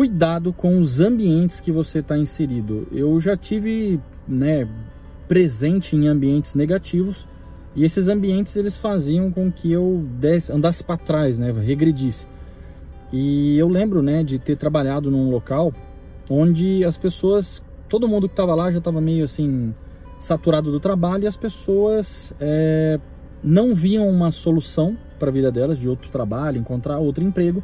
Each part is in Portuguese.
cuidado com os ambientes que você está inserido. Eu já tive, né, presente em ambientes negativos e esses ambientes eles faziam com que eu desse, andasse para trás, né, regredisse. E eu lembro, né, de ter trabalhado num local onde as pessoas, todo mundo que estava lá já estava meio assim saturado do trabalho e as pessoas é, não viam uma solução para a vida delas de outro trabalho, encontrar outro emprego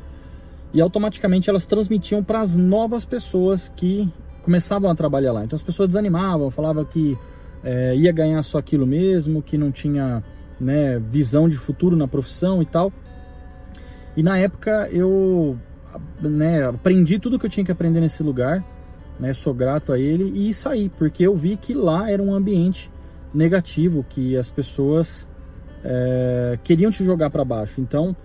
e automaticamente elas transmitiam para as novas pessoas que começavam a trabalhar lá. Então as pessoas desanimavam, falavam que é, ia ganhar só aquilo mesmo, que não tinha né, visão de futuro na profissão e tal. E na época eu né, aprendi tudo que eu tinha que aprender nesse lugar, né, sou grato a ele e saí, porque eu vi que lá era um ambiente negativo, que as pessoas é, queriam te jogar para baixo. Então,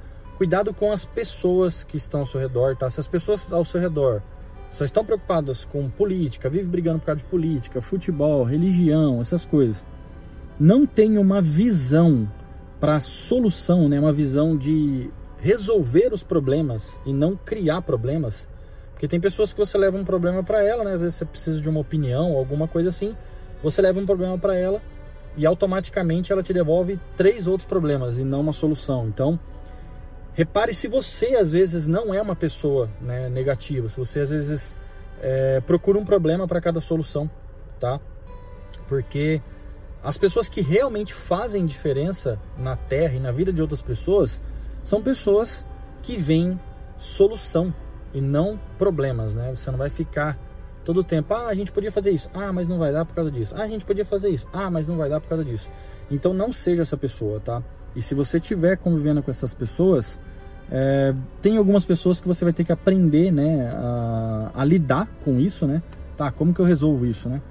cuidado com as pessoas que estão ao seu redor, tá? Se as pessoas ao seu redor só estão preocupadas com política, vive brigando por causa de política, futebol, religião, essas coisas, não tem uma visão para solução, né? Uma visão de resolver os problemas e não criar problemas. Porque tem pessoas que você leva um problema para ela, né? Às vezes você precisa de uma opinião alguma coisa assim. Você leva um problema para ela e automaticamente ela te devolve três outros problemas e não uma solução. Então, repare se você às vezes não é uma pessoa né, negativa, se você às vezes é, procura um problema para cada solução, tá? Porque as pessoas que realmente fazem diferença na Terra e na vida de outras pessoas são pessoas que veem solução e não problemas, né? Você não vai ficar todo tempo, ah, a gente podia fazer isso, ah, mas não vai dar por causa disso, ah, a gente podia fazer isso, ah, mas não vai dar por causa disso. Então não seja essa pessoa, tá? E se você estiver convivendo com essas pessoas, é, tem algumas pessoas que você vai ter que aprender, né, a, a lidar com isso, né? Tá, como que eu resolvo isso, né?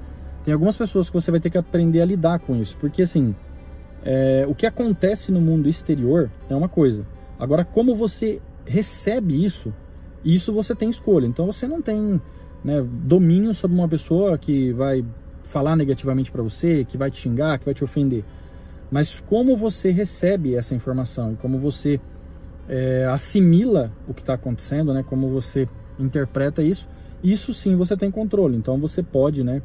Tem algumas pessoas que você vai ter que aprender a lidar com isso, porque assim, é, o que acontece no mundo exterior é uma coisa, Agora, como você recebe isso, isso você tem escolha. Então você não tem né, domínio sobre uma pessoa que vai falar negativamente para você, que vai te xingar, que vai te ofender. Mas como você recebe essa informação, como você é, assimila o que está acontecendo, né, como você interpreta isso, isso sim você tem controle. Então você pode né,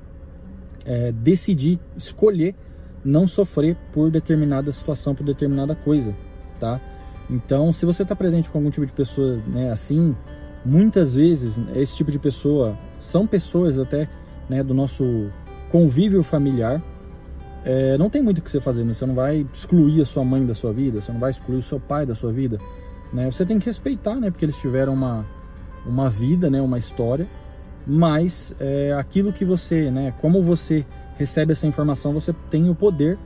é, decidir, escolher não sofrer por determinada situação, por determinada coisa, tá? Então, se você está presente com algum tipo de pessoa né, assim, muitas vezes esse tipo de pessoa são pessoas até né, do nosso convívio familiar. É, não tem muito o que você fazer, né? você não vai excluir a sua mãe da sua vida, você não vai excluir o seu pai da sua vida. Né? Você tem que respeitar, né? porque eles tiveram uma, uma vida, né? uma história, mas é, aquilo que você, né? como você recebe essa informação, você tem o poder,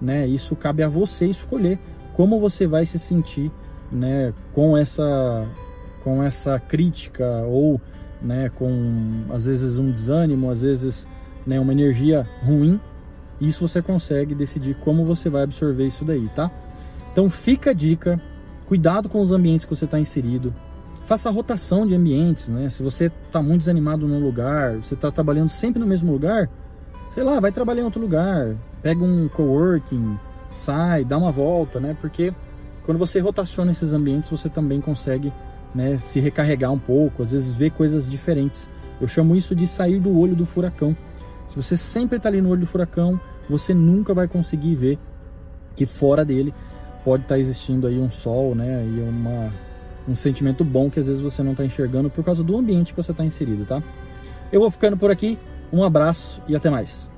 né? isso cabe a você escolher como você vai se sentir né, com essa com essa crítica ou né, com às vezes um desânimo, às vezes né, uma energia ruim. Isso você consegue decidir como você vai absorver isso daí, tá? Então fica a dica, cuidado com os ambientes que você está inserido, faça rotação de ambientes, né? Se você está muito desanimado num lugar, você está trabalhando sempre no mesmo lugar, sei lá, vai trabalhar em outro lugar, pega um coworking, sai, dá uma volta, né? Porque quando você rotaciona esses ambientes, você também consegue né, se recarregar um pouco, às vezes ver coisas diferentes. Eu chamo isso de sair do olho do furacão. Se você sempre está ali no olho do furacão, você nunca vai conseguir ver que fora dele pode estar tá existindo aí um sol, né? E uma, um sentimento bom que às vezes você não está enxergando por causa do ambiente que você está inserido, tá? Eu vou ficando por aqui. Um abraço e até mais.